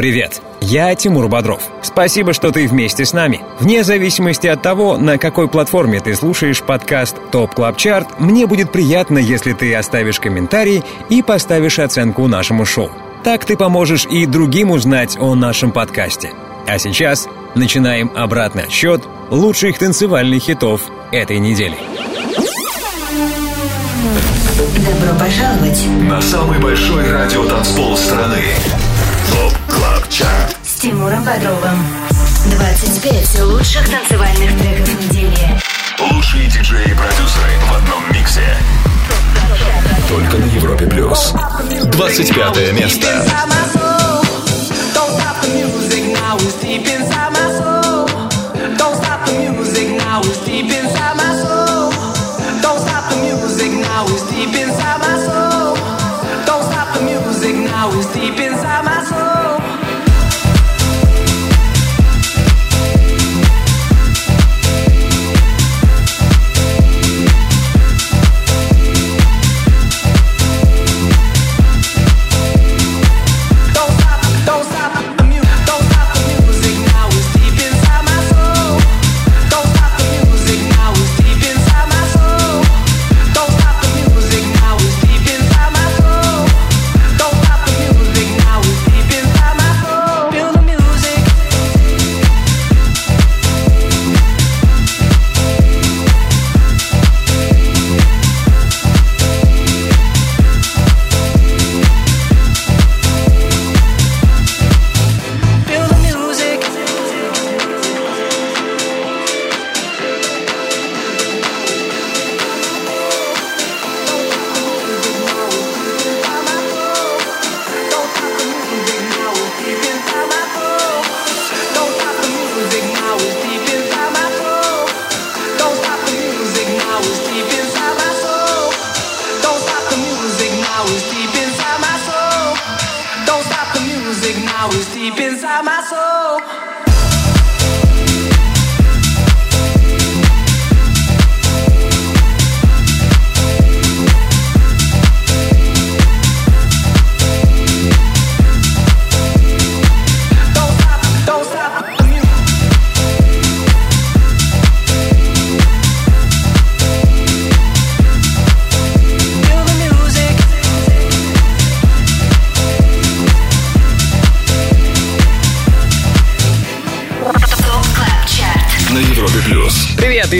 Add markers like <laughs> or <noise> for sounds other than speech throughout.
Привет, я Тимур Бодров. Спасибо, что ты вместе с нами. Вне зависимости от того, на какой платформе ты слушаешь подкаст Top Club Chart, мне будет приятно, если ты оставишь комментарий и поставишь оценку нашему шоу. Так ты поможешь и другим узнать о нашем подкасте. А сейчас начинаем обратный отсчет лучших танцевальных хитов этой недели. Добро пожаловать на самый большой радиотанцпол страны. Тимуром Бодровым. 25 лучших танцевальных треков недели. Лучшие диджеи и продюсеры в одном миксе. Только на Европе плюс. 25 место. Don't stop the music now, it's deep inside my soul. Don't stop the music now, it's deep inside my soul. Don't stop the music now, it's deep inside my soul. Don't stop the music now, it's deep inside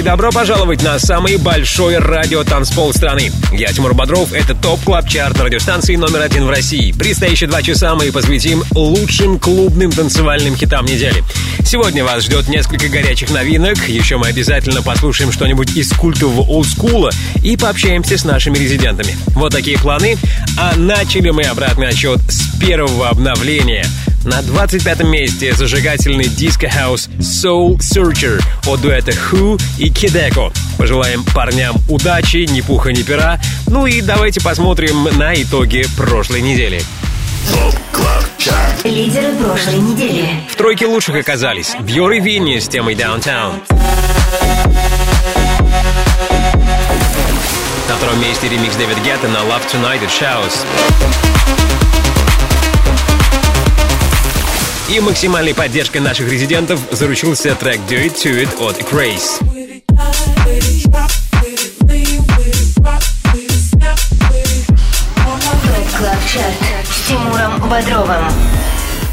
и добро пожаловать на самый большой радиотанцпол страны. Я Тимур Бодров, это Top Club Chart радиостанции номер один в России. Предстоящие два часа мы посвятим лучшим клубным танцевальным хитам недели. Сегодня вас ждет несколько горячих новинок, еще мы обязательно послушаем что-нибудь из культового олдскула и пообщаемся с нашими резидентами. Вот такие планы. А начали мы обратный отсчет с первого обновления. На 25 месте зажигательный диско-хаус Soul Searcher от дуэта Who и Kideko. Пожелаем парням удачи, ни пуха, ни пера. Ну и давайте посмотрим на итоги прошлой недели. Лидеры прошлой недели. В тройке лучших оказались Бьор и Винни с темой Downtown. На втором месте ремикс Дэвид Гетта на Love Tonight от Shouse. И максимальной поддержкой наших резидентов заручился трек Do It To It от Grace. Club Chart с Тимуром Бодровым.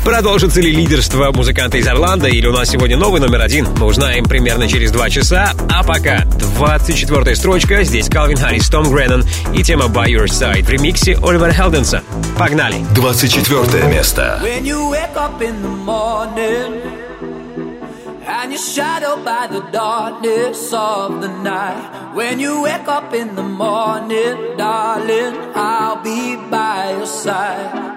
Продолжится ли лидерство музыканта из Орландо или у нас сегодня новый номер один, мы узнаем примерно через два часа. А пока 24-я строчка, здесь Калвин Харрис, Том Греннон и тема By Your Side в ремиксе Оливера Хелденса. Погнали! 24 место. When you wake up in the morning and you're shadowed by the darkness of the night. When you wake up in the morning, darling, I'll be by your side.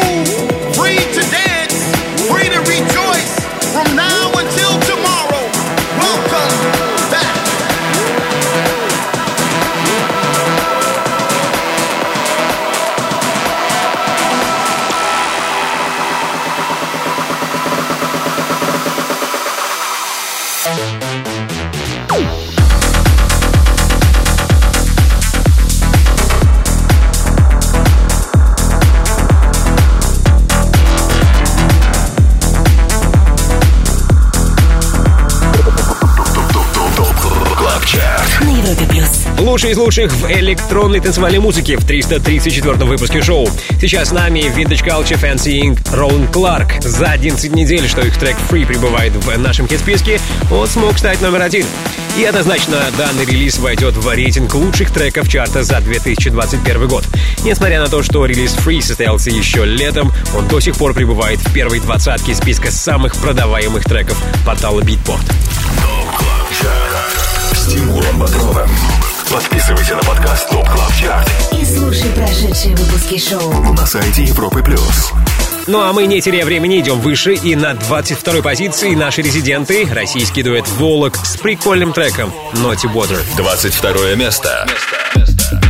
плюс. Лучший из лучших в электронной танцевальной музыке в 334 выпуске шоу. Сейчас с нами Vintage Culture Fancy Inc. Роланд Кларк. За 11 недель, что их трек Free прибывает в нашем хит-списке, он смог стать номер один. И однозначно данный релиз войдет в рейтинг лучших треков чарта за 2021 год. Несмотря на то, что релиз Free состоялся еще летом, он до сих пор пребывает в первой двадцатке списка самых продаваемых треков портала Beatport. С Тимуром. Подписывайся на подкаст Top Club Chart И слушай прошедшие выпуски шоу. на сайте Европы Плюс. Ну а мы, не теряя времени, идем выше. И на 22-й позиции наши резиденты, российский дуэт «Volac» с прикольным треком «Naughty Water». 22 место. Take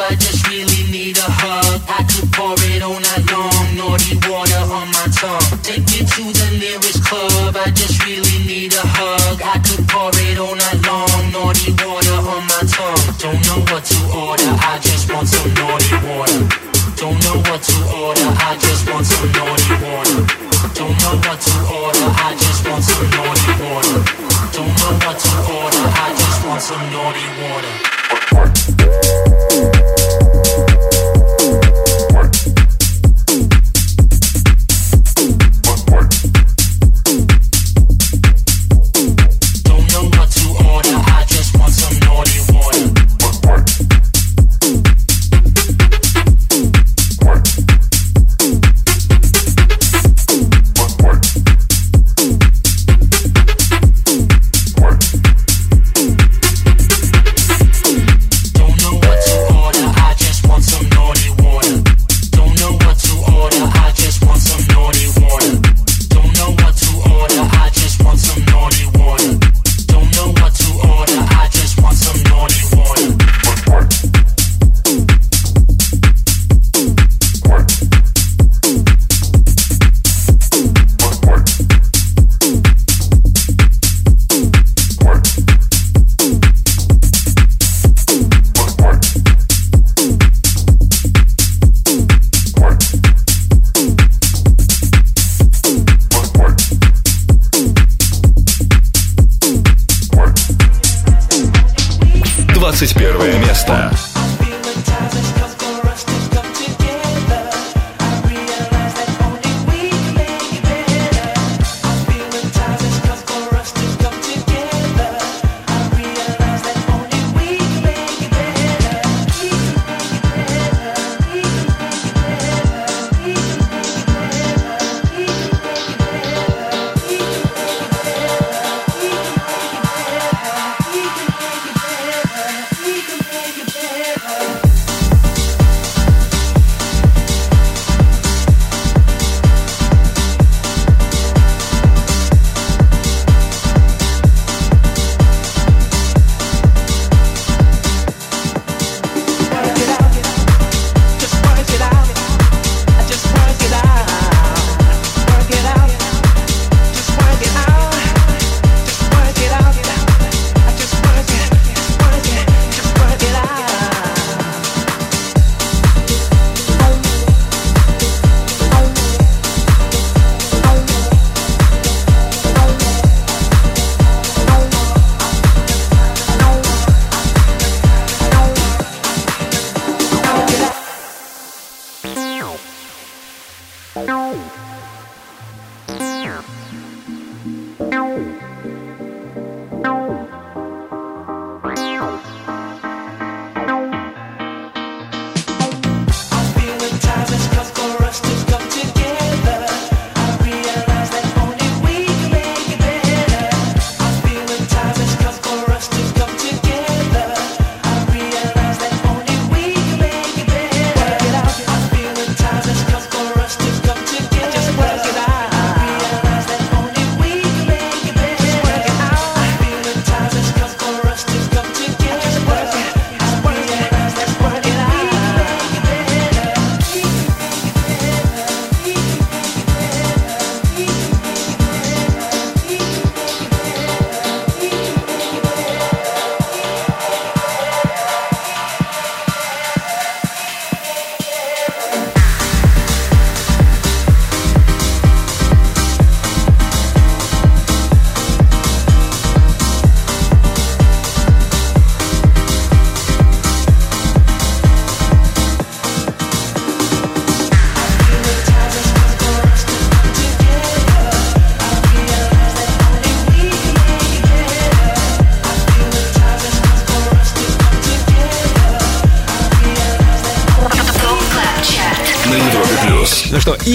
I just really need a hug. I could pour it all night long. Naughty water on my tongue. Take me to the nearest club. I just really need a hug. I could pour it all night long. Naughty water on my tongue. Don't know what to order. I just want some naughty water. Don't know what to order. I just want some naughty water. Don't know what to order. I just want some naughty water. Don't know what to order. I just want some naughty water.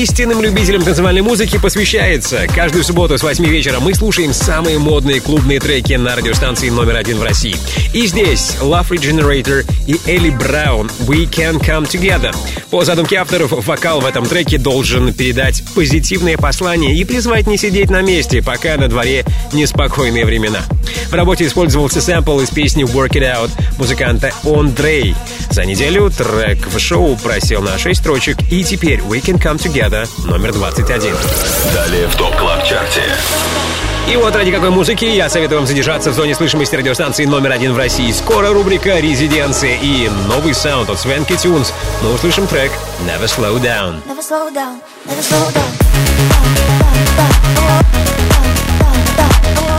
Истинным любителям танцевальной музыки посвящается. Каждую субботу с 8 вечера мы слушаем самые модные клубные треки на радиостанции номер один в России. И здесь Love Regenerator и Элли Браун «We Can Come Together». По задумке авторов, вокал в этом треке должен передать позитивное послание и призвать не сидеть на месте, пока на дворе неспокойные времена. В работе использовался сэмпл из песни «Work It Out» музыканта Ондрей. За неделю трек в шоу просел на 6 строчек, и теперь «We Can Come Together» номер 21. Далее в Top Club Chart е. И вот ради какой музыки я советую вам задержаться в зоне слышимости радиостанции номер один в России. Скоро рубрика «Резиденция» и новый саунд от Swanky Tunes. Мы услышим трек «Never Slow Down». Never slow down, never slow down.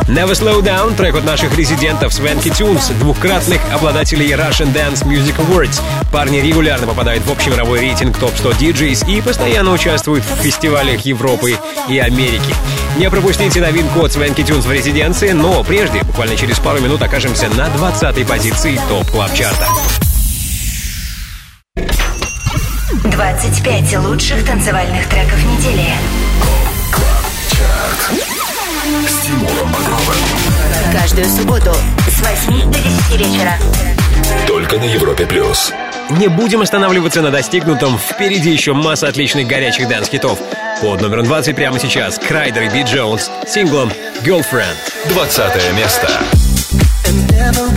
Never Slow Down — трек от наших резидентов Swanky Tunes, двухкратных обладателей Russian Dance Music Awards. Парни регулярно попадают в общемировой рейтинг топ-100 DJs и постоянно участвуют в фестивалях Европы и Америки. Не пропустите новинку от Свенки Тюнс в резиденции, но прежде, буквально через пару минут, окажемся на 20-й позиции топ клаб чарта 25 лучших танцевальных треков недели. Каждую субботу с 8 до 10 вечера. Только на Европе плюс. Не будем останавливаться на достигнутом. Впереди еще масса отличных горячих дэнс-хитов. Под номером 20 прямо сейчас Kryder и B Jones с синглом «Girlfriend». 20 место. It never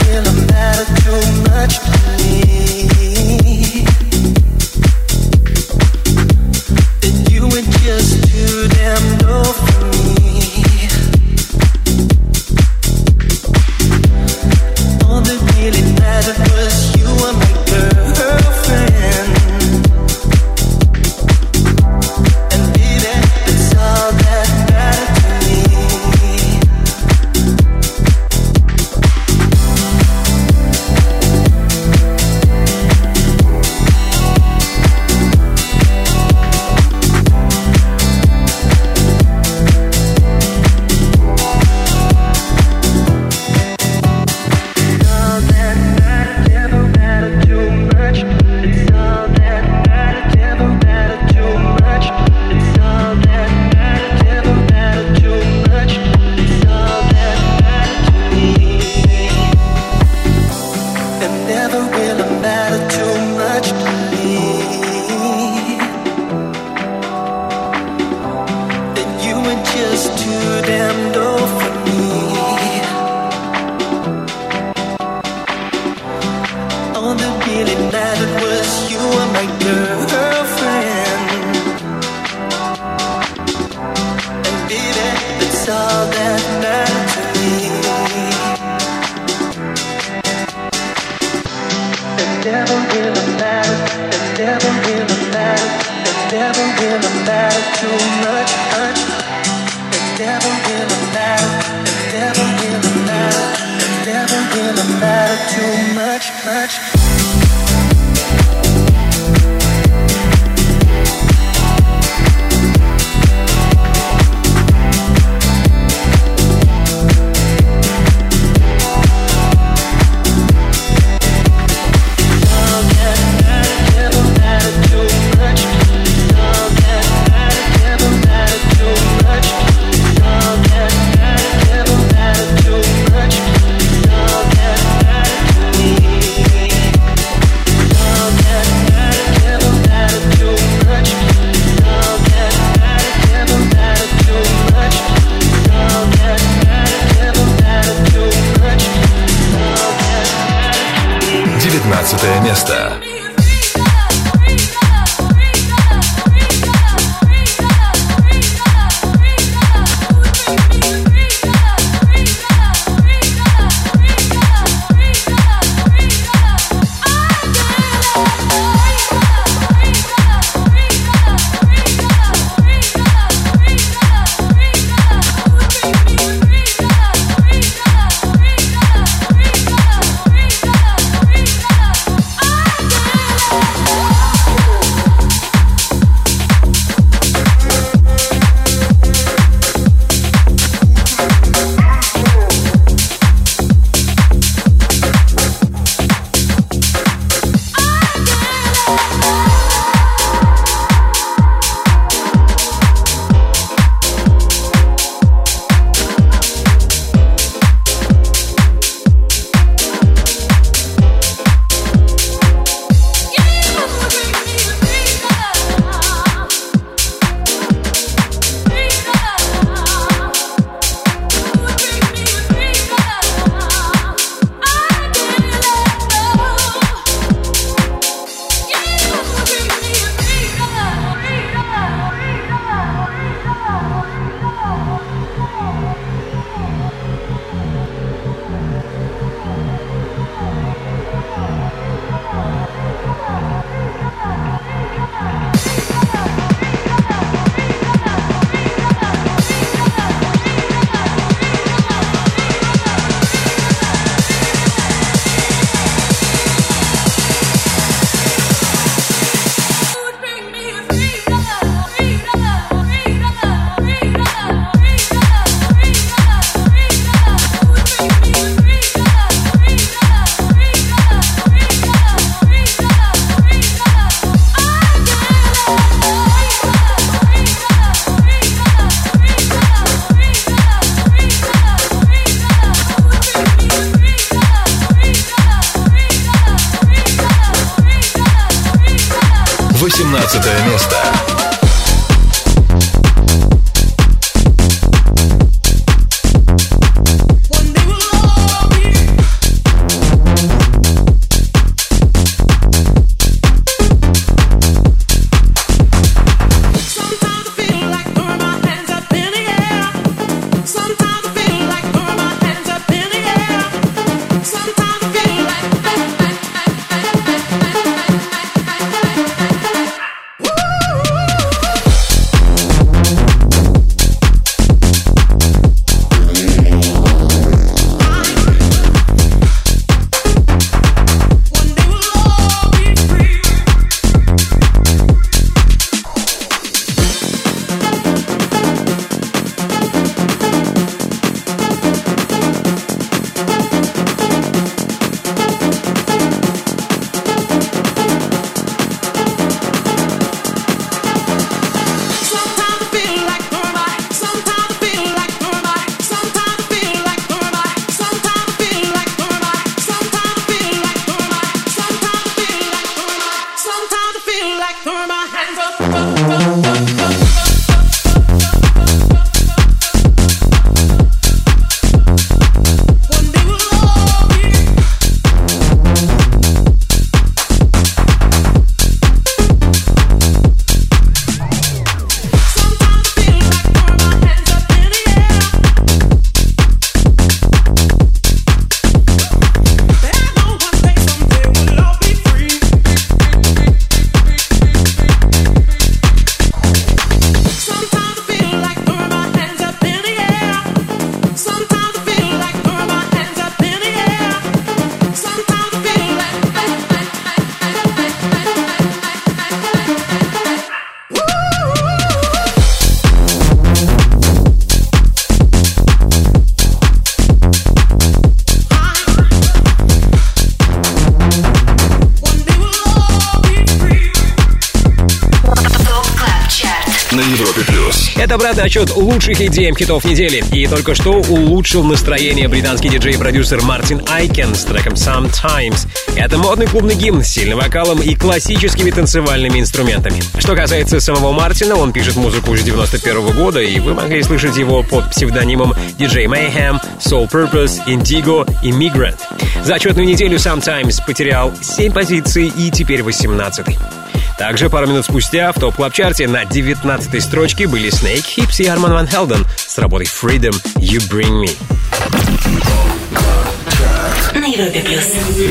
Отчет лучших идей хитов недели. И только что улучшил настроение британский диджей и продюсер Мартин Айкен с треком Sometimes. Это модный клубный гимн с сильным вокалом и классическими танцевальными инструментами. Что касается самого Мартина, он пишет музыку уже 91 года, и вы могли слышать его под псевдонимом DJ Mayhem, Soul Purpose, Indigo и Migrant. За отчетную неделю Sometimes потерял 7 позиций и теперь 18 -й. Также пару минут спустя в Top Club Chart е на 19 строчке были Snakehips и Арман Ван Хелден с работой Freedom You Bring Me.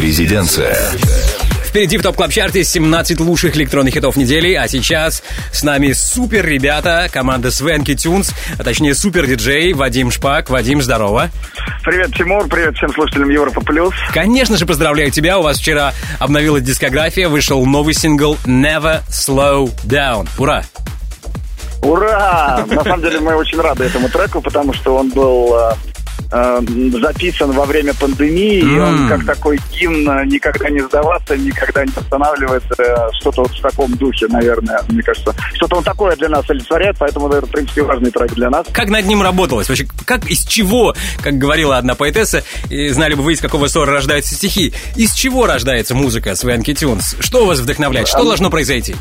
Резиденция. Впереди в Top Club Chart е 17 лучших электронных хитов недели, а сейчас с нами супер ребята, команда Swanky Tunes, а точнее супер диджей Вадим Шпак. Вадим, здорово. Привет, Тимур, привет всем слушателям Европа Плюс. Конечно же, поздравляю тебя, у вас вчера обновилась дискография, вышел новый сингл Never Slow Down. Ура! Ура! На самом деле мы очень рады этому треку, потому что он был э, записан во время пандемии, и он как такой гимн э, никогда не сдаваться, никогда не останавливаться, э, что-то вот в таком духе, наверное, мне кажется. Что-то он такое для нас олицетворяет, поэтому это, в принципе, важный трек для нас. Как над ним работалось? Вообще, как, из чего, как говорила одна поэтесса, и знали бы вы, из какого ссора рождаются стихи, из чего рождается музыка Свенки Тюнс? Что вас вдохновляет? Что должно произойти?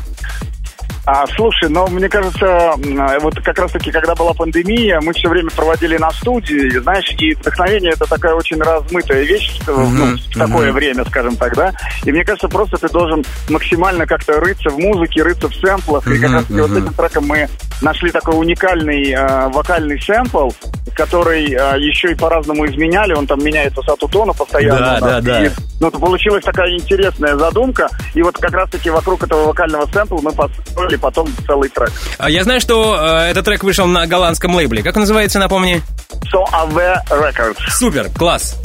А, слушай, ну, мне кажется, э, вот как раз-таки, когда была пандемия, мы все время проводили на студии, знаешь, и вдохновение это такая очень размытая вещь э, ну, в такое время, скажем так, да. И мне кажется, просто ты должен максимально как-то рыться в музыке, рыться в сэмплах. И как раз-таки вот этим треком мы нашли такой уникальный э, вокальный сэмпл, который э, еще и по-разному изменяли. Он там меняет высоту тона постоянно. Да, да, да. И, ну, получилась такая интересная задумка. И вот как раз-таки вокруг этого вокального сэмпла мы построили потом целый трек. А Я знаю, что э, этот трек вышел на голландском лейбле. Как он называется, напомни? Soave Records. Супер, класс.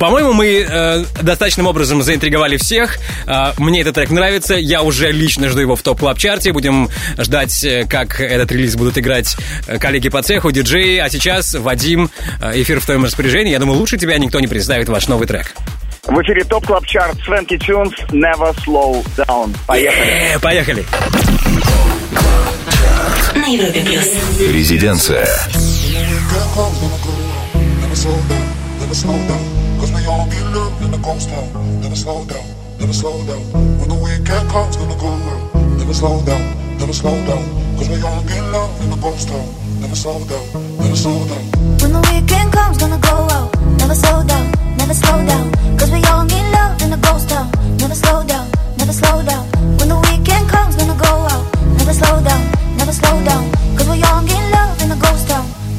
По-моему, мы э, достаточным образом заинтриговали всех. Э, мне этот трек нравится. Я уже лично жду его в Top Club Chart е. Будем ждать, э, как этот релиз будут играть э, коллеги по цеху, диджеи. А сейчас, Вадим, э, эфир в твоем распоряжении. Я думаю, лучше тебя никто не представит ваш новый трек. В эфире ТОП Клаб Чарт Свенки Тюнс Never Slow Down. Поехали. Э, поехали. На Европе плюс. Резиденция. Never slow down. When the weekend comes, gonna go round. never slow down, never slow down. Cause we all get love in the ghost town. Never slow down, never slow down. When the weekend comes, gonna go out. Never slow down, never slow down. Love. Never slow down, never slow down. When the weekend comes, out. Never slow down, never slow down. Cause we all need love.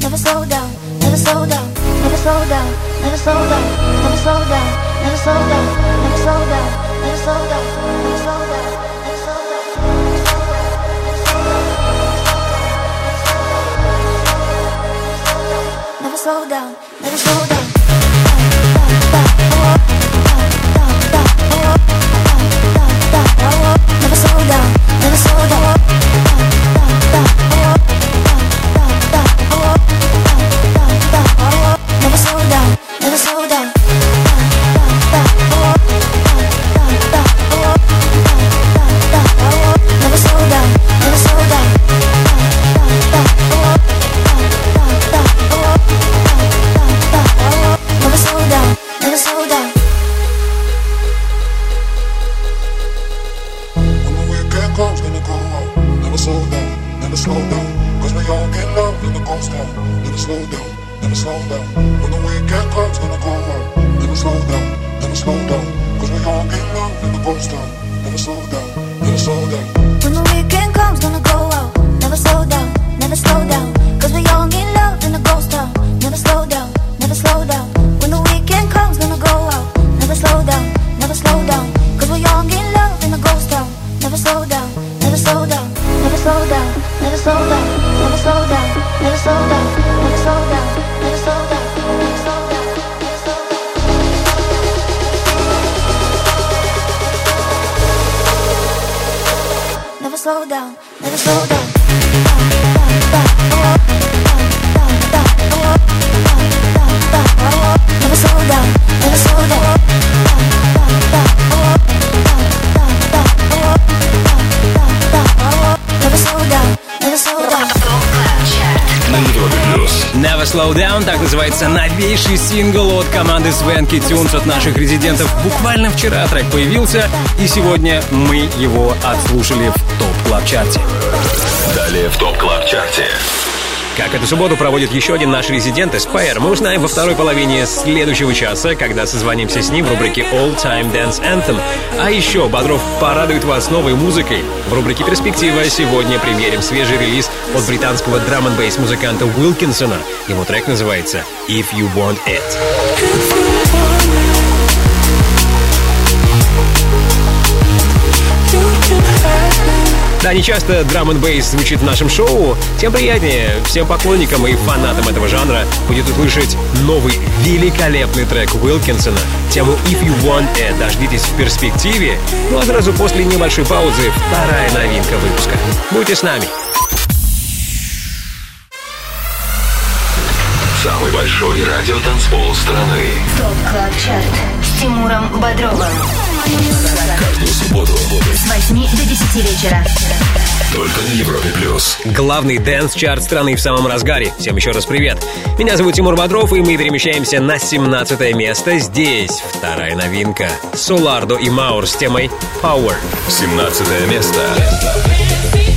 Never slow down, never slow down, never slow down, never slow down, never slow down, never slow down, never slow down, never slow down, never slow down, never slow down. Never slow down, never slow down. Slow down. Cause we all get love in the ghost town. Never slow down, never slow down. When the weekend comes, gonna go out. Never slow down, never slow down. Cause we all get love in the ghost town. Never slow down, never slow down. When the weekend comes, gonna go Down, так называется новейший сингл от команды Swanky Tunes от наших резидентов. Буквально вчера трек появился, и сегодня мы его отслушали в Top Club Chart е Далее в Top Club Chart е. Как эту субботу проводит еще один наш резидент Aspire, мы узнаем во второй половине следующего часа, когда созвонимся с ним в рубрике All Time Dance Anthem. А еще Бодров порадует вас новой музыкой. В рубрике «Перспектива» сегодня примерим свежий релиз от британского драм н музыканта Уилкинсона. Его трек называется «If You Want It». Да, не часто драм н бейс звучит в нашем шоу, тем приятнее всем поклонникам и фанатам этого жанра будет услышать новый великолепный трек Уилкинсона, тему If You Want It. Дождитесь в перспективе, ну а сразу после небольшой паузы вторая новинка выпуска. Будьте с нами. Самый большой радиотанцпол страны. Top Club Chart с Тимуром Бодровым. Каждую субботу С 8 до 10 вечера. только на Европе плюс. Главный дэнс-чарт страны в самом разгаре. Всем еще раз привет. Меня зовут Тимур Бодров, и мы перемещаемся на 17 место. Здесь вторая новинка. Solardo и Maur с темой Power. 17 место. You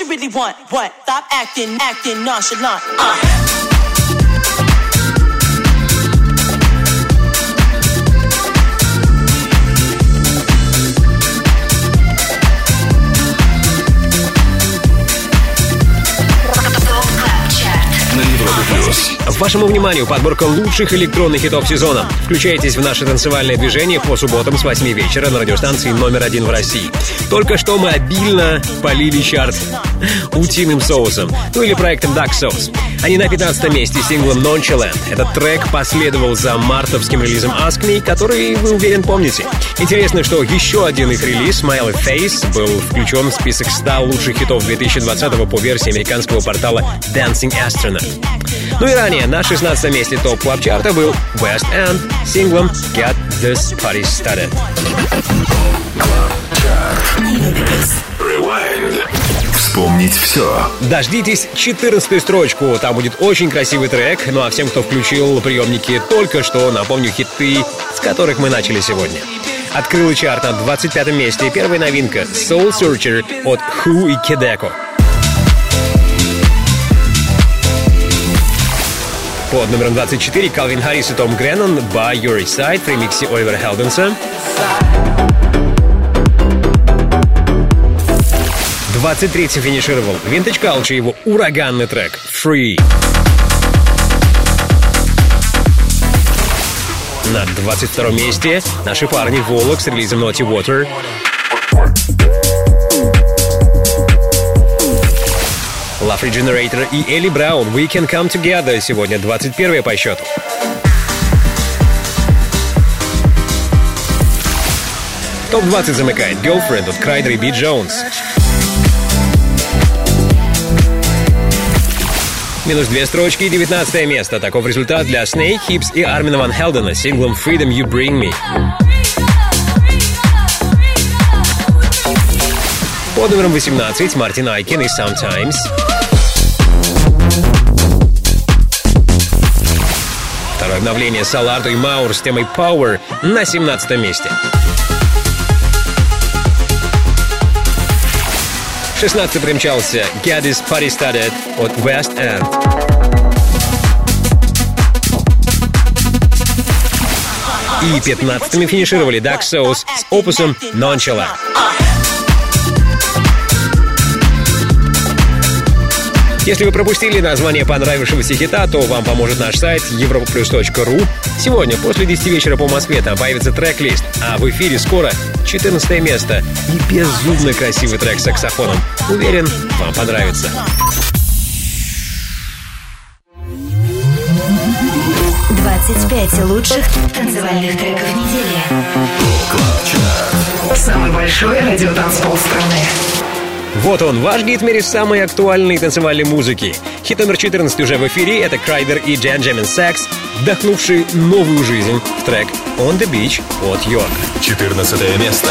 you really, want? What? Stop acting, acting nonchalant. Uh. Вашему вниманию подборка лучших электронных хитов сезона. Включайтесь в наше танцевальное движение по субботам с 8 вечера на радиостанции номер один в России. Только что мы обильно полили чарт утиным соусом, ну или проектом Duck Sauce. Они на 15 месте с синглом Nonchalant. Этот трек последовал за мартовским релизом Ask Me, который, вы уверен, помните. Интересно, что еще один их релиз, Smiley Face, был включен в список 100 лучших хитов 2020 по версии американского портала Dancing Astronaut. Ну и ранее на 16 месте топ клаб чарта был West End с синглом Get This Party Started. Вспомнить все. Дождитесь 14 строчку, там будет очень красивый трек. Ну а всем, кто включил приемники только что, напомню хиты, с которых мы начали сегодня. Открыл чарт на 25 месте. Первая новинка Soul Searcher от Who и Кедеко. Под номером 24 Калвин Харрис и Том Греннон «By Your Side» в ремиксе Оливера Хелденса. 23-м финишировал Vintage Culture его ураганный трек «Free». На 22 месте наши парни Волок с релизом Naughty Water. Love Regenerator и Элли Браун We Can Come Together сегодня 21 по счету. Топ-20 замыкает Girlfriend от Крайдер и Би Джонс. Минус две строчки и 19 место. Таков результат для Snake Hips и Армина Ван Хелдена с синглом Freedom You Bring Me. Под номером 18 Мартин Айкин и Sometimes. Второе обновление Салардо и Маур с темой Power на 17 месте. 16 примчался Party Started от West End. И 15-ми финишировали Dark Souls с опусом Nonchalant. Если вы пропустили название понравившегося хита, то вам поможет наш сайт europaplus.ru. Сегодня, после 10 вечера по Москве, там появится трек-лист, а в эфире скоро 14 место и безумно красивый трек с саксофоном. Уверен, вам понравится. Пять лучших танцевальных треков недели. Самый большой радиотанцпол страны. Вот он, ваш гид в самой актуальной танцевальной музыки. Хит номер 14 уже в эфире. Это Крайдер и Джан Джемин Сакс, вдохнувшие новую жизнь в трек On the Beach от Йорк. 14 место.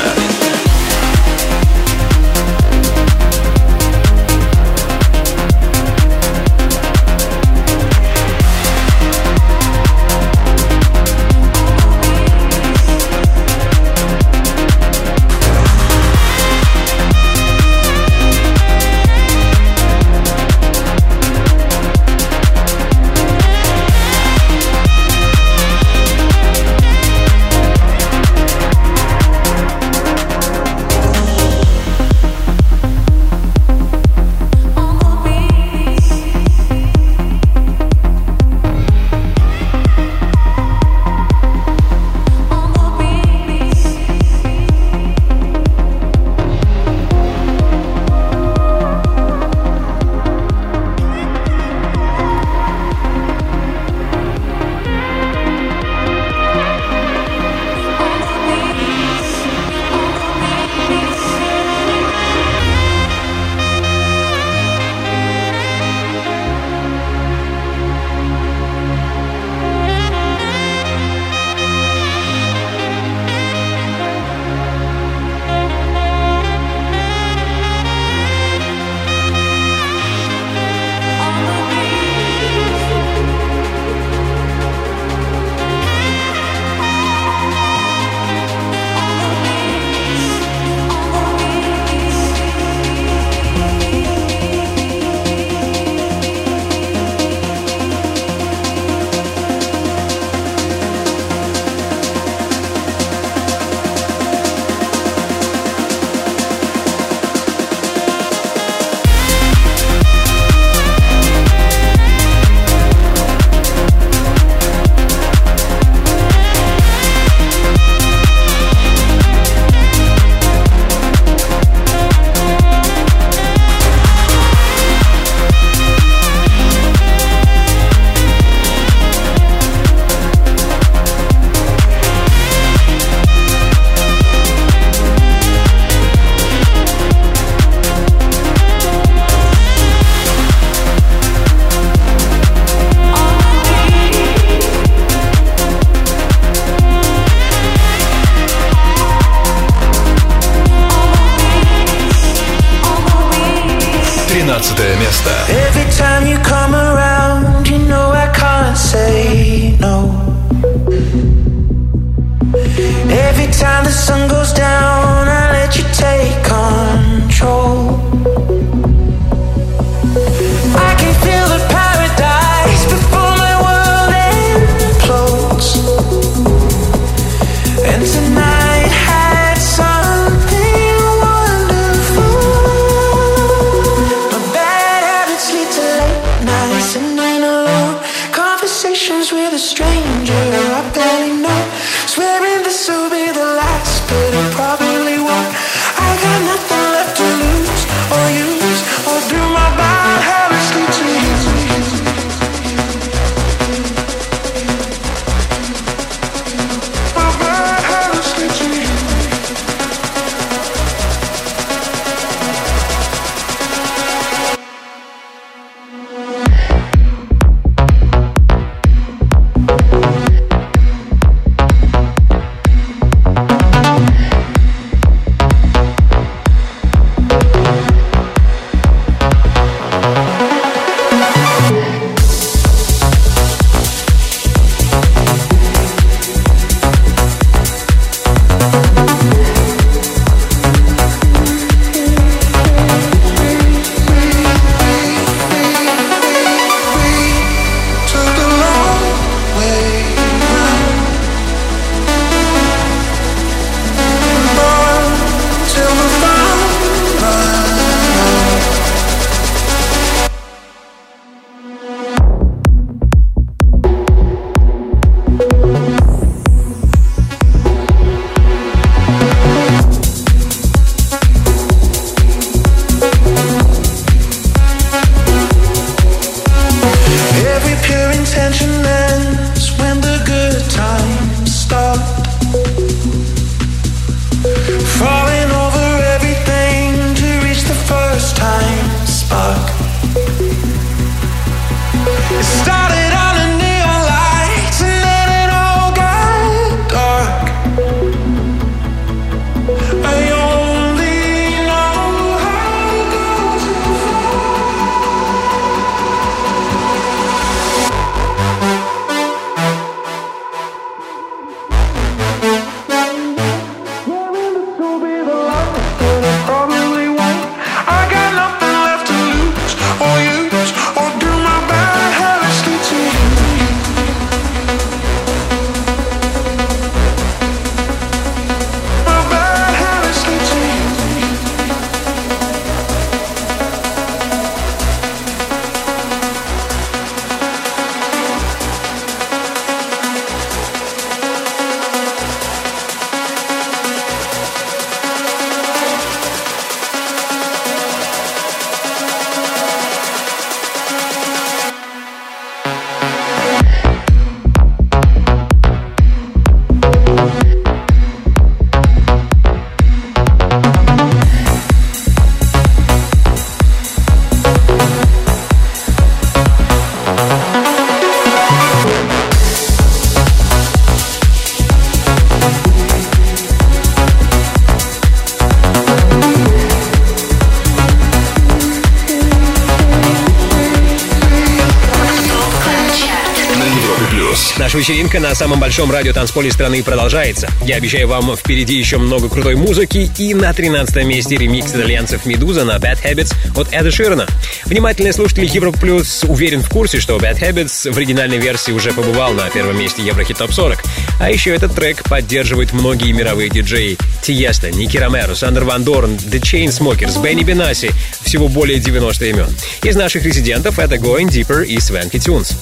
Вечеринка на самом большом радио танцполе страны продолжается. Я обещаю вам впереди еще много крутой музыки и на 13 месте ремикс итальянцев «Медуза» на «Bad Habits» от Эда Ширана. Внимательные слушатели Европа Плюс уверен в курсе, что «Bad Habits» в оригинальной версии уже побывал на первом месте Еврохит Топ 40. А еще этот трек поддерживают многие мировые диджеи. Тиеста, Ники Ромеро, Сандер Ван Дорн, The Chainsmokers, Бенни Бенаси. Всего более 90 имен. Из наших резидентов это Going Deeper и Свенки Тюнс.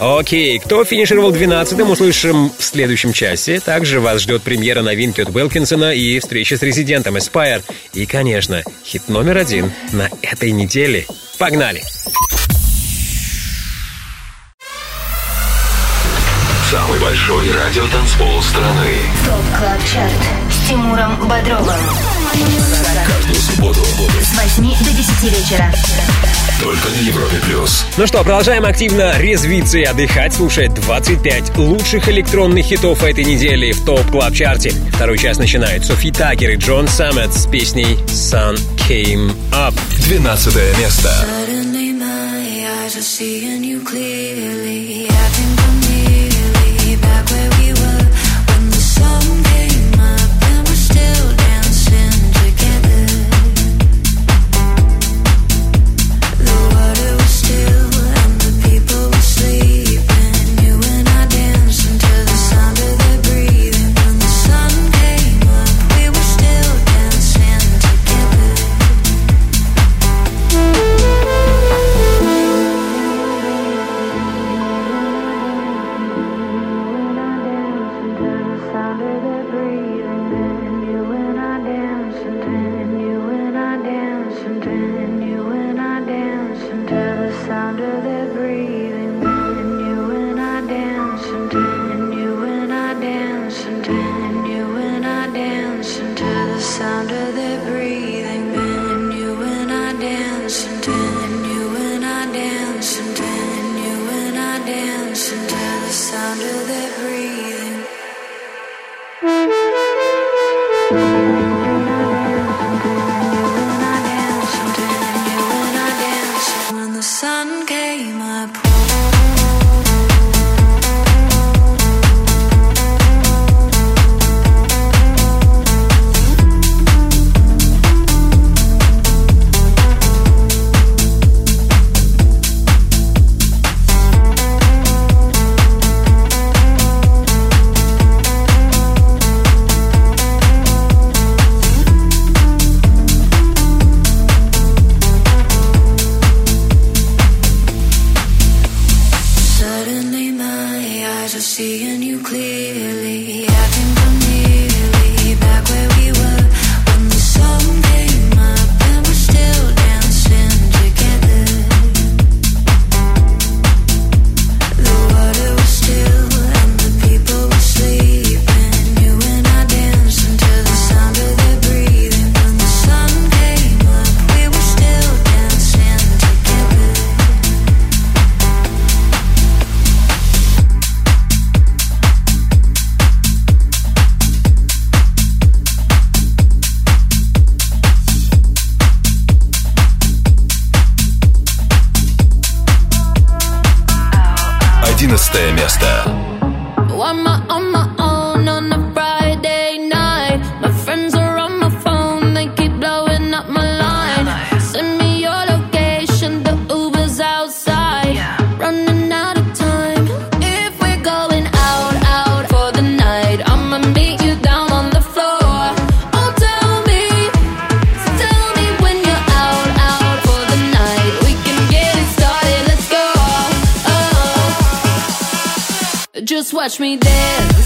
Окей, кто финишировал 12-м, услышим в следующем часе. Также вас ждет премьера новинки от Уилкинсона и встреча с резидентом Aspire. И, конечно, хит номер один на этой неделе. Погнали! Самый большой радиотанцпол страны. ТОП КЛАБ ЧАРТ с Тимуром Бодровым. С 8 до 10 вечера. Только на Европе плюс. Ну что, продолжаем активно резвиться и отдыхать, слушая 25 лучших электронных хитов этой недели в топ клаб чарте Второй час начинает Софи Такер и Джон Саммет с песней Sun Came Up. 12 место. Suddenly my eyes are место. watch me dance.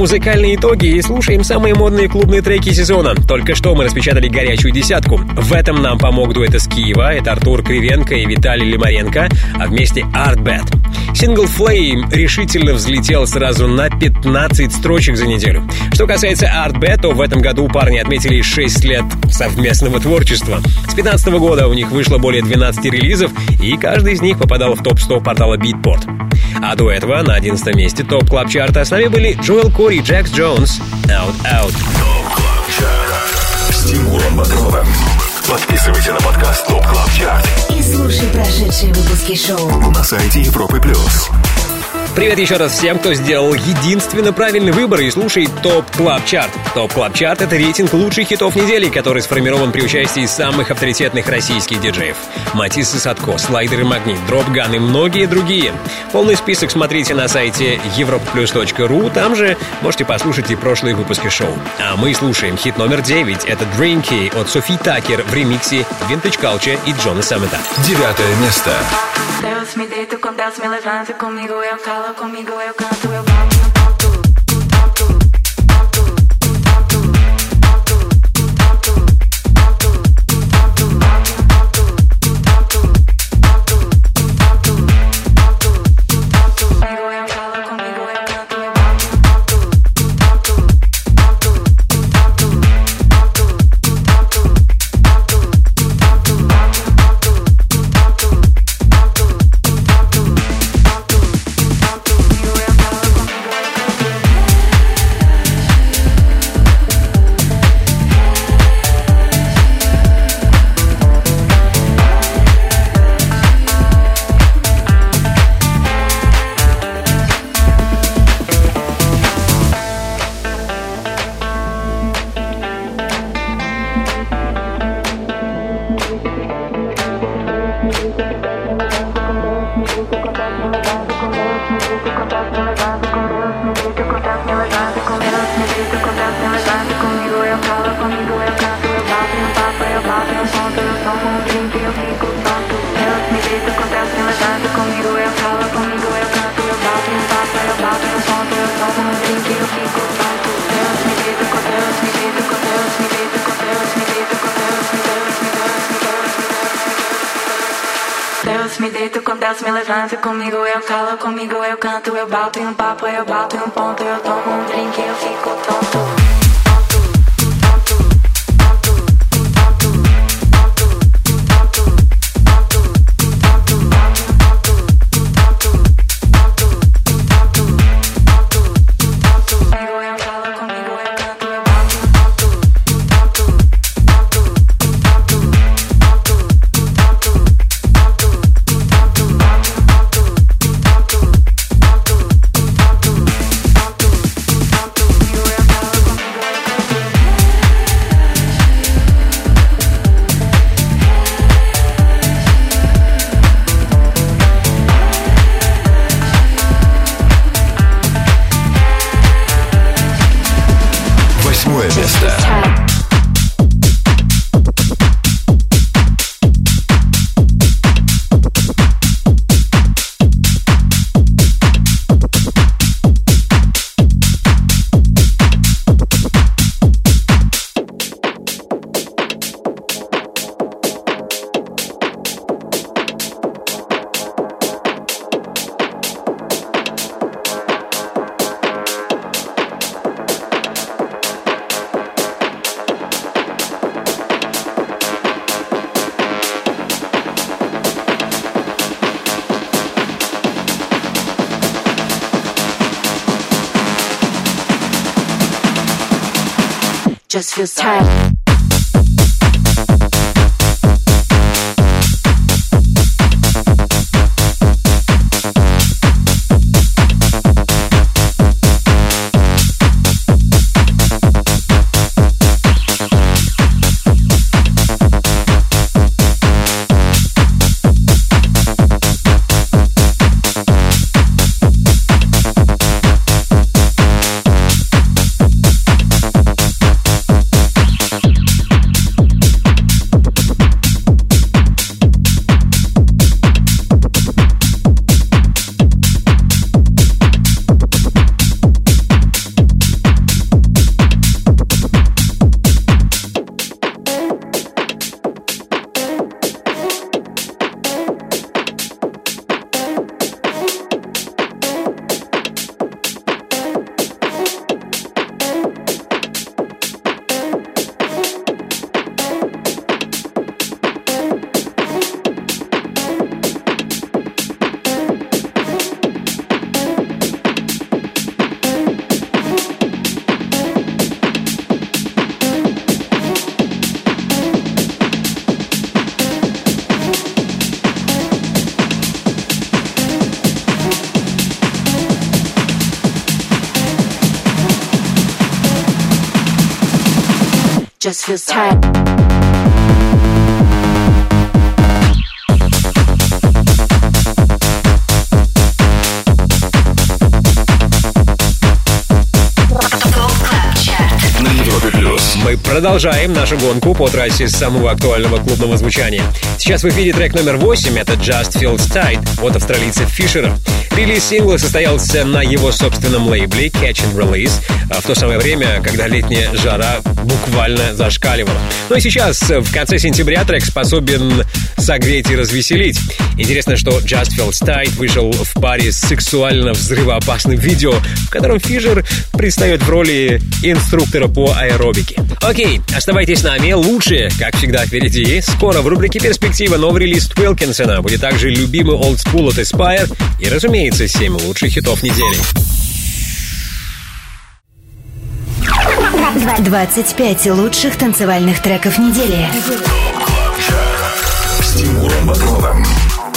Музыкальные итоги и слушаем самые модные клубные треки сезона. Только что мы распечатали горячую десятку. В этом нам помог дуэт из Киева. Это Артур Кривенко и Виталий Лимаренко, а вместе Artbat. Сингл Flame решительно взлетел сразу на 15 строчек за неделю. Что касается Artbat, то в этом году парни отметили 6 лет совместного творчества. С 15 года у них вышло более 12 релизов, и каждый из них попадал в топ-100 портала Beatport. А до этого на 11 месте Top Club Chart а с нами были Джоэл Кори и Джекс Джонс Out Out. С Тимуром Бодровым. Подписывайся на подкаст Top Club Chart И слушай прошедшие выпуски шоу. на сайте Европы Плюс. Привет еще раз всем, кто сделал единственно правильный выбор и слушает Top Club Chart. ТОП Клаб Чарт — это рейтинг лучших хитов недели, который сформирован при участии самых авторитетных российских диджеев. Матиссы Садко, Слайдеры Магнит, Дропган и многие другие. Полный список смотрите на сайте europaplus.ru, там же можете послушать и прошлые выпуски шоу. А мы слушаем хит номер 9, это Drinky от Софи Такер в ремиксе Vintage Culture и Джона Саммета. Девятое место. Deus me deito com Deus me levanta comigo eu calo comigo eu canto eu bato just feels tight продолжаем нашу гонку по трассе самого актуального клубного звучания. Сейчас в эфире трек номер 8, это Just Feels Tight от австралийца Фишера. Релиз сингла состоялся на его собственном лейбле Catch and Release а в то самое время, когда летняя жара буквально зашкаливала. Ну и сейчас, в конце сентября, трек способен согреть и развеселить. Интересно, что Just Feels Tight вышел в паре с сексуально взрывоопасным видео, в котором Фишер предстает в роли инструктора по аэробике. Окей, оставайтесь с нами. Лучшее, как всегда, впереди. Скоро в рубрике «Перспектива» новый релиз Твилкинсона. Будет также любимый School от Aspire и, разумеется, 7 лучших хитов недели. 25 лучших танцевальных треков недели. С Тимуром Бодровым.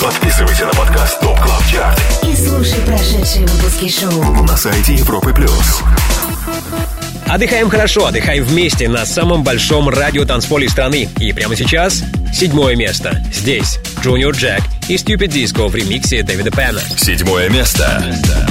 Подписывайся на подкаст Top Club Chart И слушай прошедшие выпуски шоу. на сайте Европы плюс. Отдыхаем хорошо, отдыхаем вместе на самом большом радиотанцполе страны. И прямо сейчас седьмое место. Здесь Junior Jack и Stupid Disco в ремиксе Дэвида Пенна. Седьмое место. Come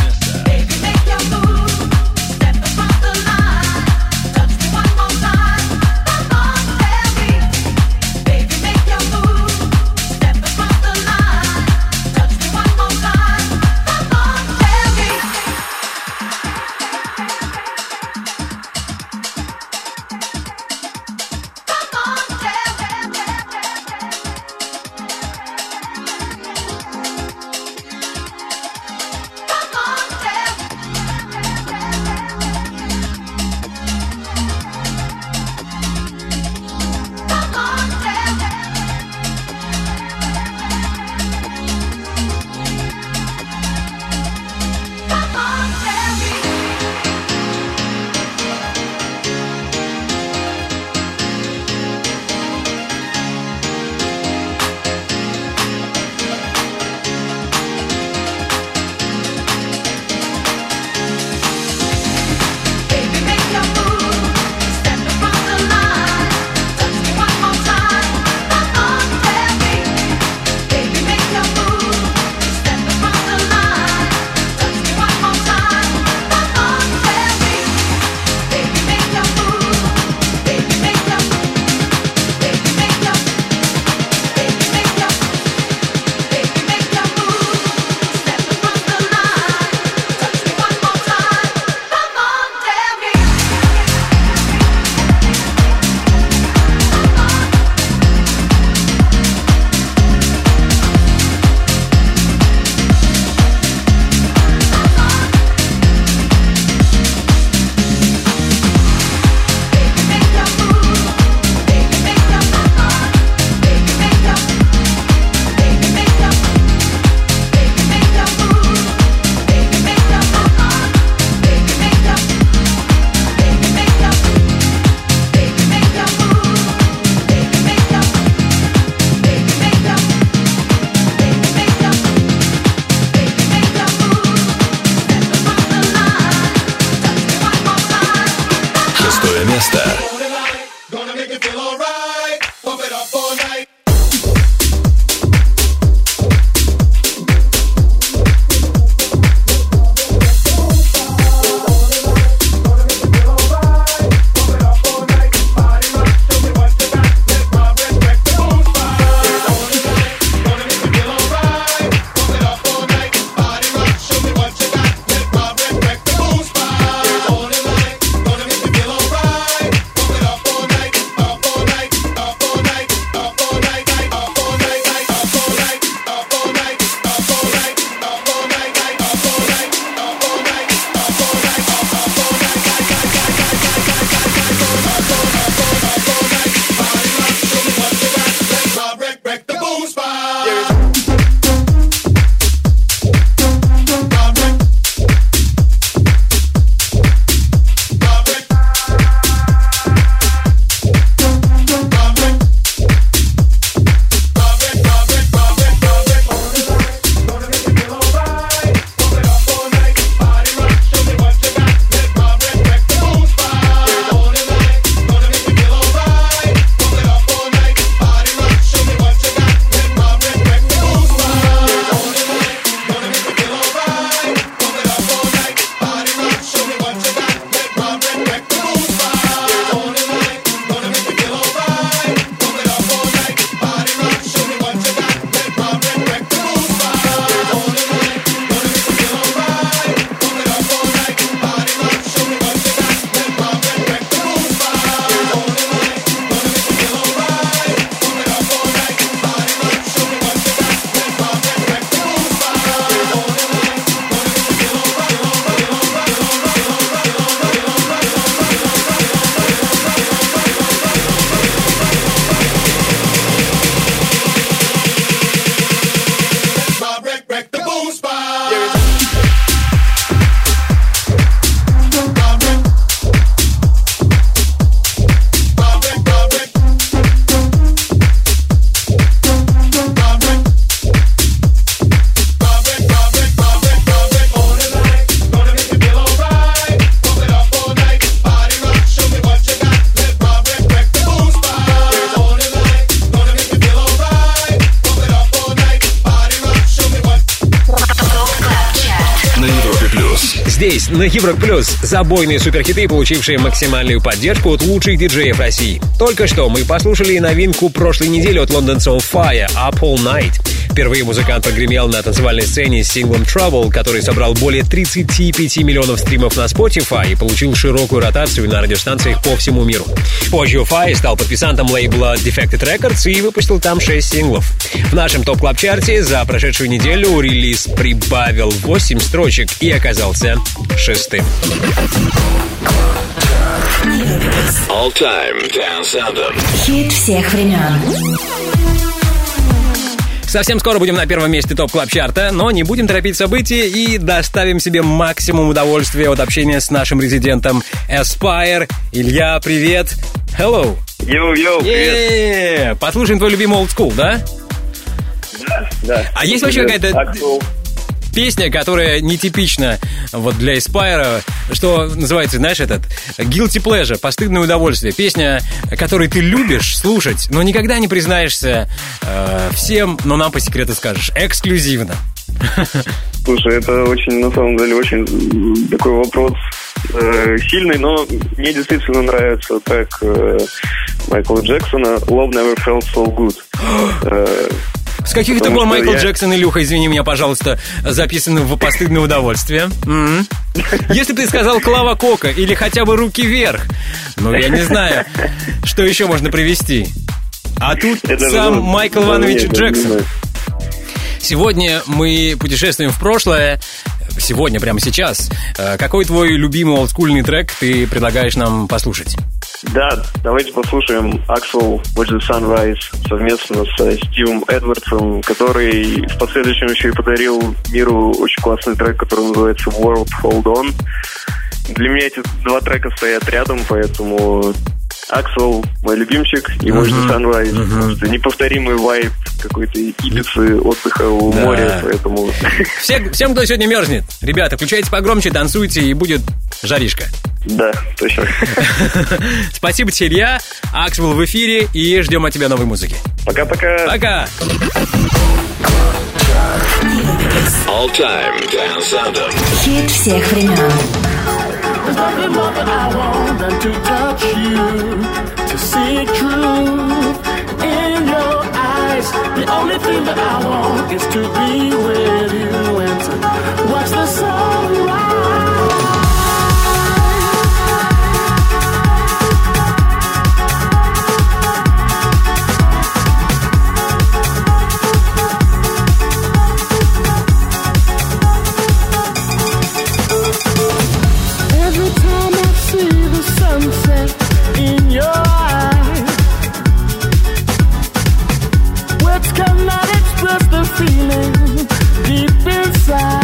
Европа Плюс, забойные суперхиты, получившие максимальную поддержку от лучших диджеев России. Только что мы послушали новинку прошлой недели от лондонца OFFAIAH Up All Night. Впервые музыкант прогремел на танцевальной сцене с синглом Trouble, который собрал более 35 миллионов стримов на Spotify и получил широкую ротацию на радиостанциях по всему миру. Позже OFFAIAH стал подписантом лейбла Defected Records и выпустил там 6 синглов. В нашем Top Club Chart е за прошедшую неделю релиз прибавил 8 строчек и оказался шестым. All Time Dance Anthem. Хит всех времен. Совсем скоро будем на первом месте Top Club Chart а но не будем торопить события и доставим себе максимум удовольствия от общения с нашим резидентом Aspire. Илья, привет! Hello! Йоу-йоу, привет! Послушаем твой любимый old school, да? Да. А есть вообще какая-то песня, которая нетипична вот для Aspire, что называется, знаешь, этот guilty pleasure, постыдное удовольствие. Песня, которую ты любишь слушать, но никогда не признаешься э, всем, но нам по секрету скажешь. Эксклюзивно. Слушай, это очень, на самом деле, очень такой вопрос э, сильный, но мне действительно нравится так э, Майкла Джексона «Love never felt so good». Э, С каких это пор Майкл я- Джексон, Илюха, извини меня, пожалуйста, записаны в постыдное удовольствие? Если бы ты сказал Клава Кока или хотя бы руки вверх, ну, я не знаю, что еще можно привести. А тут сам ну, Майкл Иванович Джексон. Сегодня мы путешествуем в прошлое. Сегодня, прямо сейчас. Э, Какой твой любимый олдскульный трек ты предлагаешь нам послушать? Да, давайте послушаем Axel Watch the Sunrise совместно с Стивом Эдвардсом, который в последующем еще и подарил миру очень классный трек, который называется World Hold On. Для меня эти два трека стоят рядом, поэтому Axel мой любимчик и Watch the Sunrise. Неповторимый вайб какой-то Ибицы, отдыха у Да. моря, поэтому... <laughs> Все, всем, кто сегодня мерзнет, ребята, включайте погромче, танцуйте, и будет жаришка. Да, точно. <laughs> Спасибо тебе, Илья. Акс был в эфире, и ждем от тебя новой музыки. Пока-пока. Пока. All Time Dance Anthem. Хит всех времен. There's nothing more that I want than to touch you, to see truth in your eyes. The only thing that I want is to be with you and to watch the sunrise. de pensar.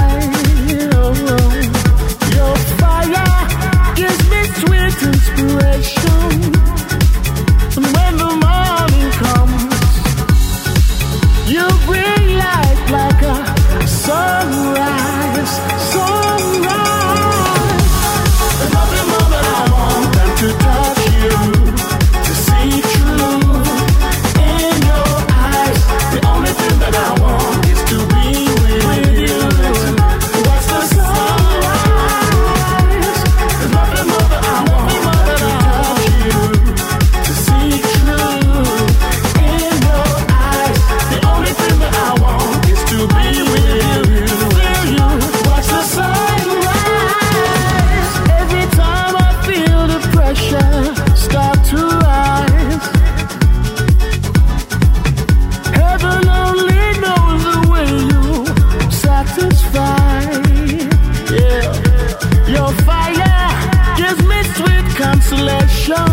selection.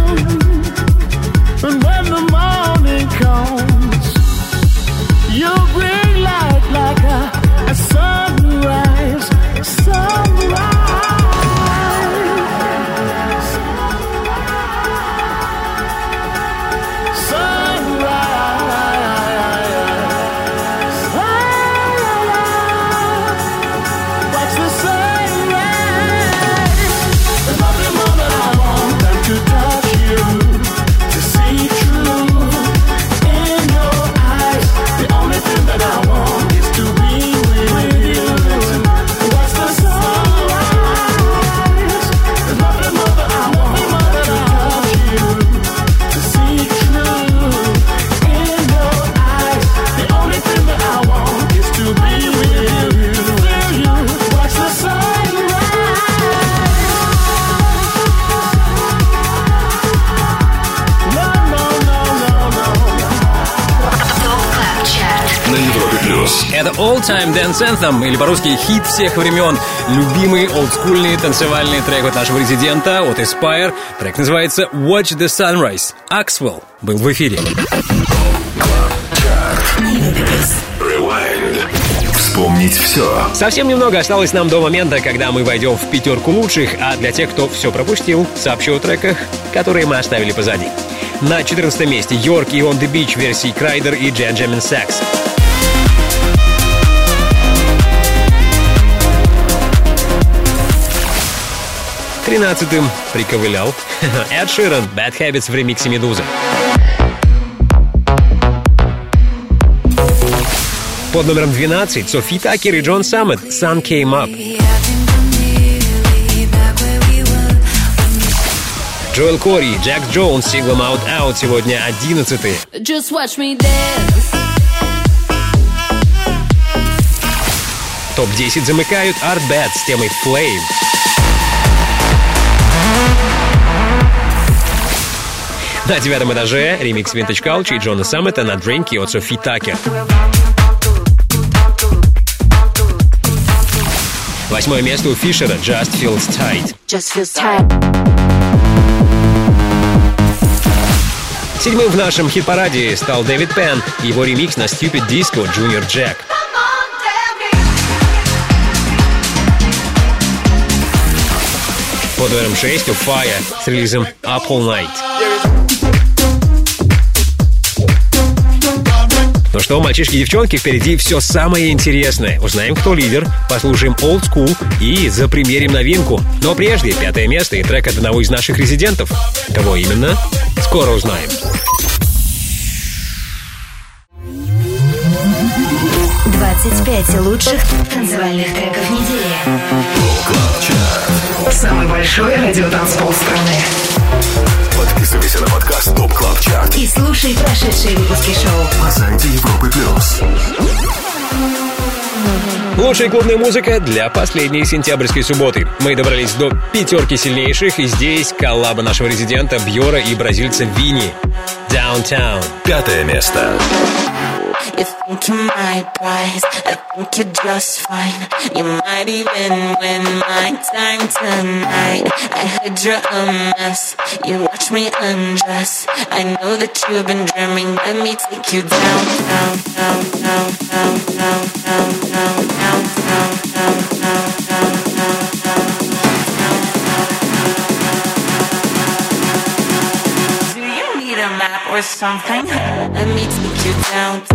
Time Dance Anthem, или по-русски хит всех времен. Любимый олдскульный танцевальный трек от нашего резидента, от Aspire. Трек называется Watch the Sunrise. Axwell был в эфире. Вспомнить все. Совсем немного осталось нам до момента, когда мы войдем в пятерку лучших, а для тех, кто все пропустил, сообщу о треках, которые мы оставили позади. На 14 месте Йорк и On The Beach версии Крайдер и Дженджамин Сакс. Тринадцатым приковылял <laughs> Эд Ширен Bad Habits в ремиксе Медузы. Под номером 12 Софи Такер и Джон Саммет Sun Came Up. Джоэл Кори, Джек Джонс, Сиглом Out Out сегодня 11 Just watch me dance. Топ-10 замыкают Art Bad с темой Flame. На девятом этаже ремикс Vintage Culture и Джона Саммета на Дринки от Софи Такер. Восьмое место у Фишера Just Feels Tight. Just feels tight. Седьмым в нашем хит-параде стал Дэвид Пен и его ремикс на Stupid Disco Junior Jack. Под номером 6 у Fire с релизом All Night. Ну что, мальчишки и девчонки, впереди все самое интересное. Узнаем, кто лидер, послушаем Old School и запримерим новинку. Но прежде пятое место и трек от одного из наших резидентов. Кого именно? Скоро узнаем. 25 лучших танцевальных треков недели. Самый большой радиотанцпол страны. Подписывайся на подкаст Top Club Chart И слушай прошедшие выпуски шоу. на сайте Европы Плюс. Лучшая клубная музыка для последней сентябрьской субботы. Мы добрались до пятерки сильнейших, и здесь коллаба нашего резидента Бьора и бразильца Вини. Downtown. Пятое место. You think you're my prize, I think you're just fine. You might even win my time tonight. I heard you're a mess, you watch me undress. I know that you've been dreaming, let me take you down, down, down, down, down, down, down, down, down, down, down, down, down, down, down. Do you need a map or something? Let me take you downtown.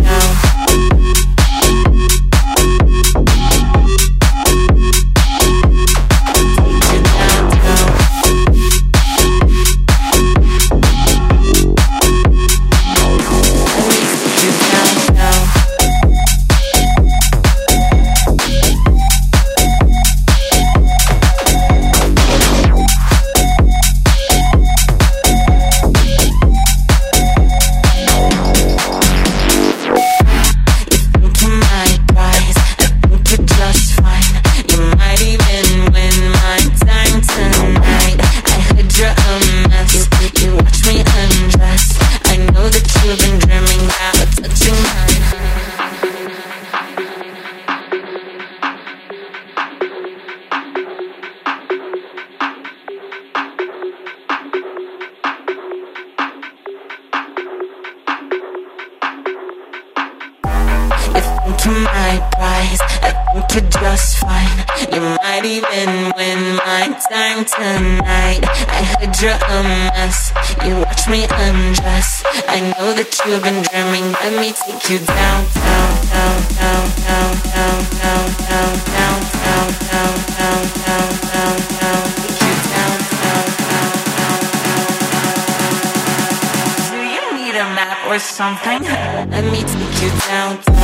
you're a mess You watch me undress I know that you've been dreaming Let me take you down, down, down, down, down, down, down, down, down, down, down, down, down, down, down Take you down, down, down, down, down, Do you need a map or something? Let me take you down, down.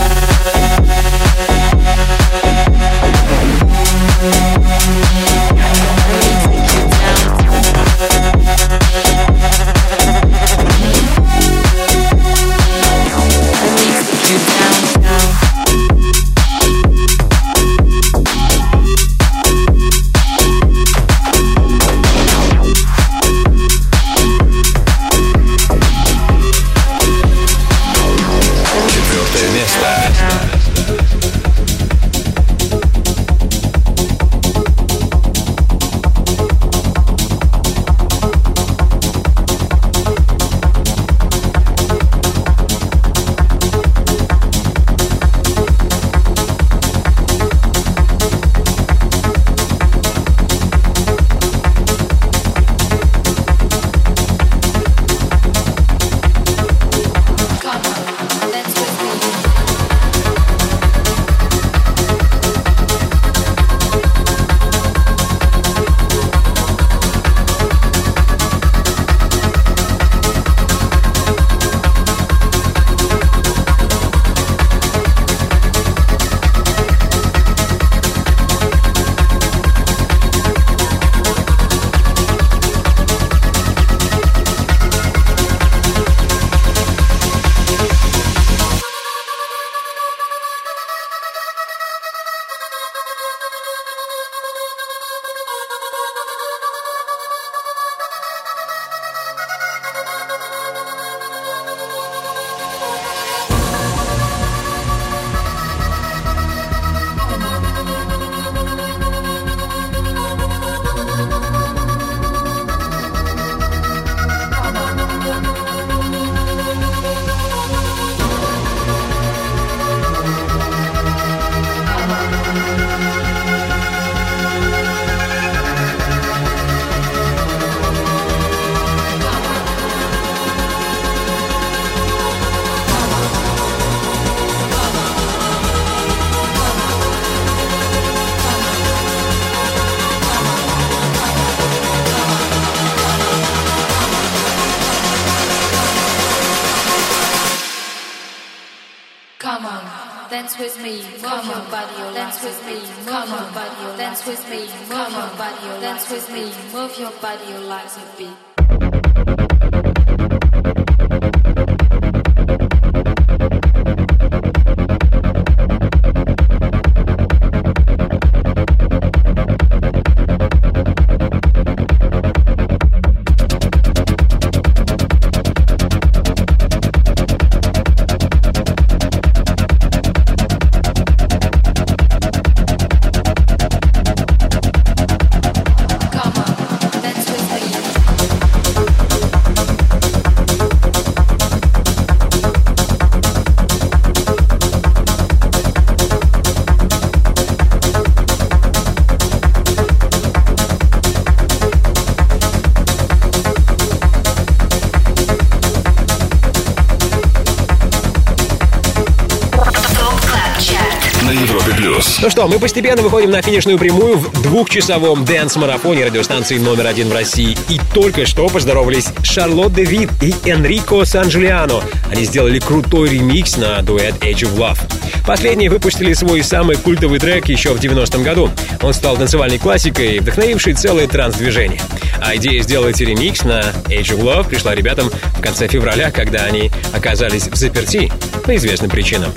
Мы постепенно выходим на финишную прямую в двухчасовом дэнс-марафоне радиостанции номер один в России. И только что поздоровались Шарлотт Девид и Энрико Сан-Джулиано. Они сделали крутой ремикс на дуэт Age of Love. Последние выпустили свой самый культовый трек еще в 90-м году. Он стал танцевальной классикой, вдохновившей целое транс-движение. А идея сделать ремикс на Age of Love пришла ребятам в конце февраля, когда они оказались в заперти по известным причинам.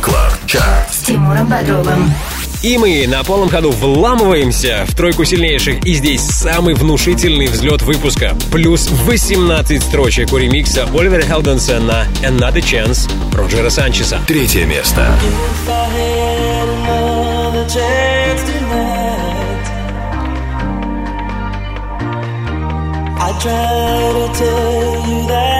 Club Chart. С Тимуром Бодровым. И мы на полном ходу вламываемся в тройку сильнейших. И здесь самый внушительный взлет выпуска. Плюс 18 строчек у ремикса Оливера Хелденса на Another Chance Роджера Санчеса. Третье место. If I try to tell you that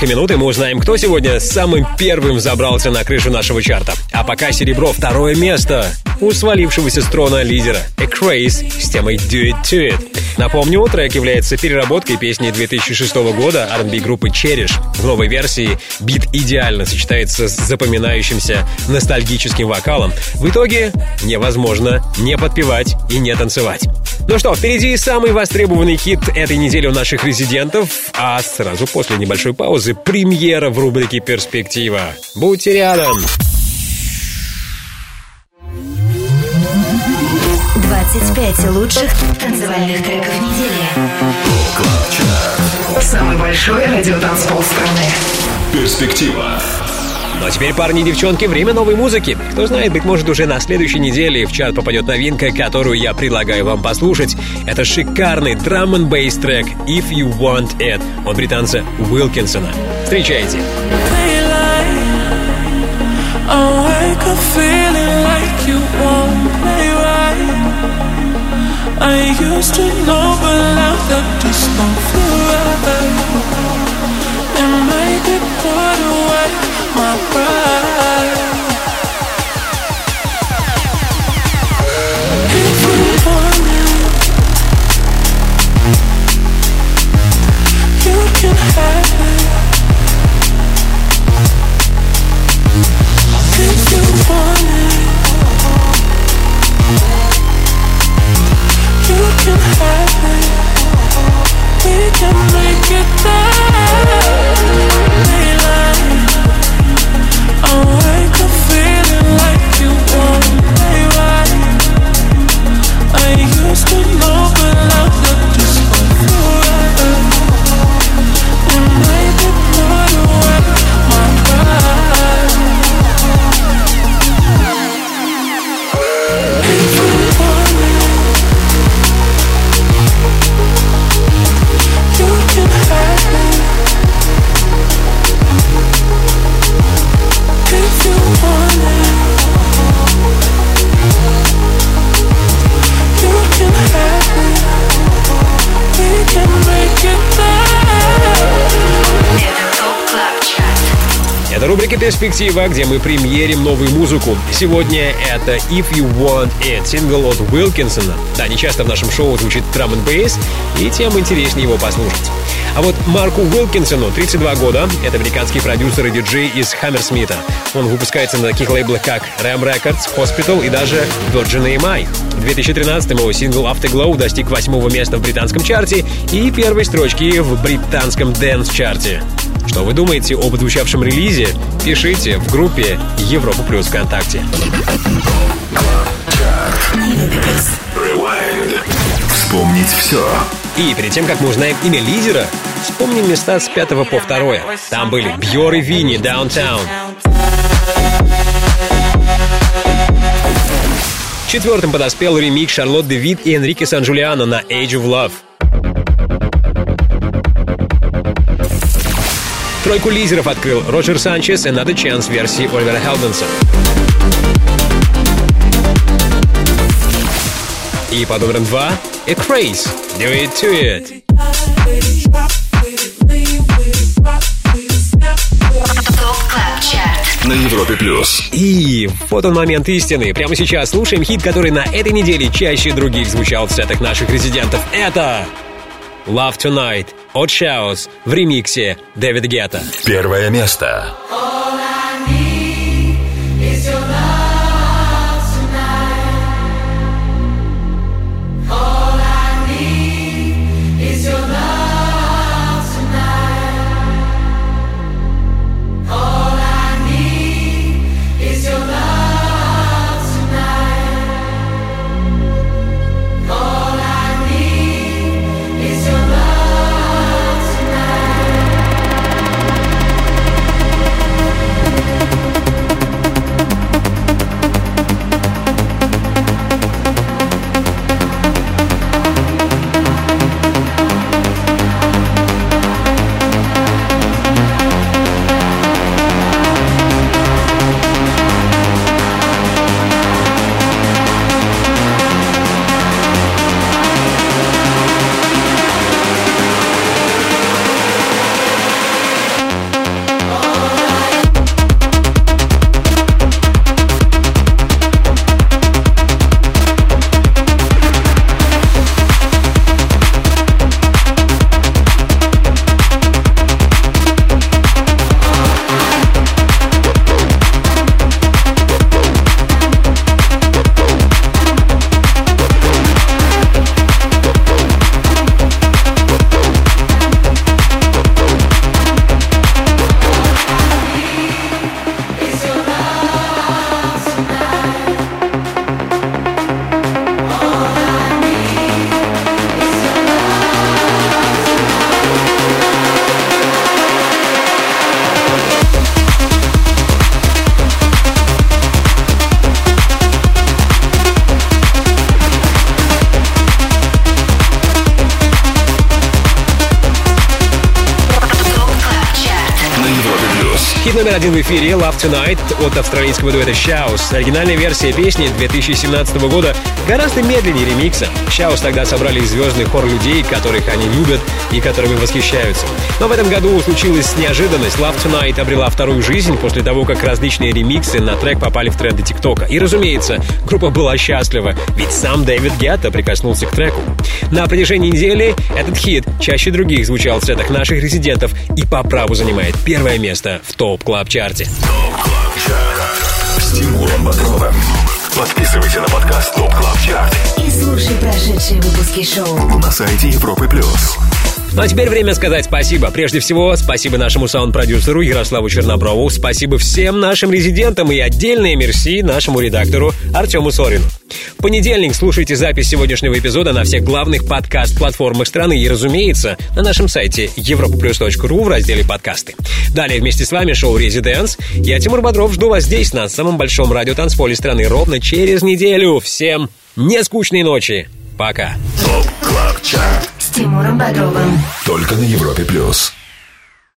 несколько минут, и мы узнаем, кто сегодня самым первым забрался на крышу нашего чарта. А пока серебро второе место у свалившегося с трона лидера Craze с темой Do It To It. Напомню, трек является переработкой песни 2006 года R&B группы Cherish. В новой версии бит идеально сочетается с запоминающимся ностальгическим вокалом. В итоге невозможно не подпевать и не танцевать. Ну что, впереди самый востребованный хит этой недели у наших резидентов, а сразу после небольшой паузы премьера в рубрике «Перспектива». Будьте рядом! 25 лучших танцевальных треков недели. Самый большой радиотанцпол страны. Перспектива. Ну а теперь, парни и девчонки, время новой музыки. Кто знает, быть может, уже на следующей неделе в чат попадет новинка, которую я предлагаю вам послушать. Это шикарный драм н бейс трек «If You Want It» от британца Уилкинсона. Встречайте. I used to know, but now that just don't «Перспектива», где мы премьерим новую музыку. Сегодня это «If You Want It», сингл от Уилкинсона. Да, не часто в нашем шоу звучит драм н бейс, и тем интереснее его послушать. А вот Марку Уилкинсону 32 года, это американский продюсер и диджей из Хаммерсмита. Он выпускается на таких лейблах, как Ram Records, Hospital и даже Virgin EMI. В 2013 его сингл Afterglow достиг восьмого места в британском чарте и первой строчки в британском дэнс-чарте. Что вы думаете об звучавшем релизе? Пишите в группе Европа Плюс ВКонтакте. Вспомнить все. И перед тем, как мы узнаем имя лидера, вспомним места с пятого по второе. Там были Бьор и Винни, Даунтаун. Четвертым подоспел ремикс Шарлотт Девид и Энрике Сан-Джулиано на Age of Love. Тройку лидеров открыл Роджер Санчес и Another Chance версии Оливера Хелденса. И под номером два A Craze, Do It To It. На Европе плюс. И вот он момент истины. Прямо сейчас слушаем хит, который на этой неделе чаще других звучал в сетах наших резидентов. Это Love Tonight от Shouse в ремиксе Дэвид Гетта. Первое место. All I Tonight» от австралийского дуэта Shouse. Оригинальная версия песни 2017 года гораздо медленнее ремикса. Shouse тогда собрали звездный хор людей, которых они любят и которыми восхищаются. Но в этом году случилась неожиданность. «Love Tonight» обрела вторую жизнь после того, как различные ремиксы на трек попали в тренды ТикТока. И, разумеется, группа была счастлива, ведь сам Дэвид Гетта прикоснулся к треку. На протяжении недели этот хит чаще других звучал в сетах наших резидентов и по праву занимает первое место в ТОП Чарте. С Тимуром Бодровым. Подписывайся на подкаст Top Club Chart И слушай прошедшие выпуски шоу. на сайте Европы Плюс. Ну а теперь время сказать спасибо. Прежде всего, спасибо нашему саунд-продюсеру Ярославу Черноброву, спасибо всем нашим резидентам и отдельное мерси нашему редактору Артему Сорину. В понедельник слушайте запись сегодняшнего эпизода на всех главных подкаст-платформах страны и, разумеется, на нашем сайте europaplus.ru в разделе «Подкасты». Далее вместе с вами шоу «ResiDANCE». Я, Тимур Бодров, жду вас здесь, на самом большом радиотанцполе страны, ровно через неделю. Всем нескучной ночи. Пока. Top Club Chart. С Тимуром Бодровым. Только на Европе Плюс.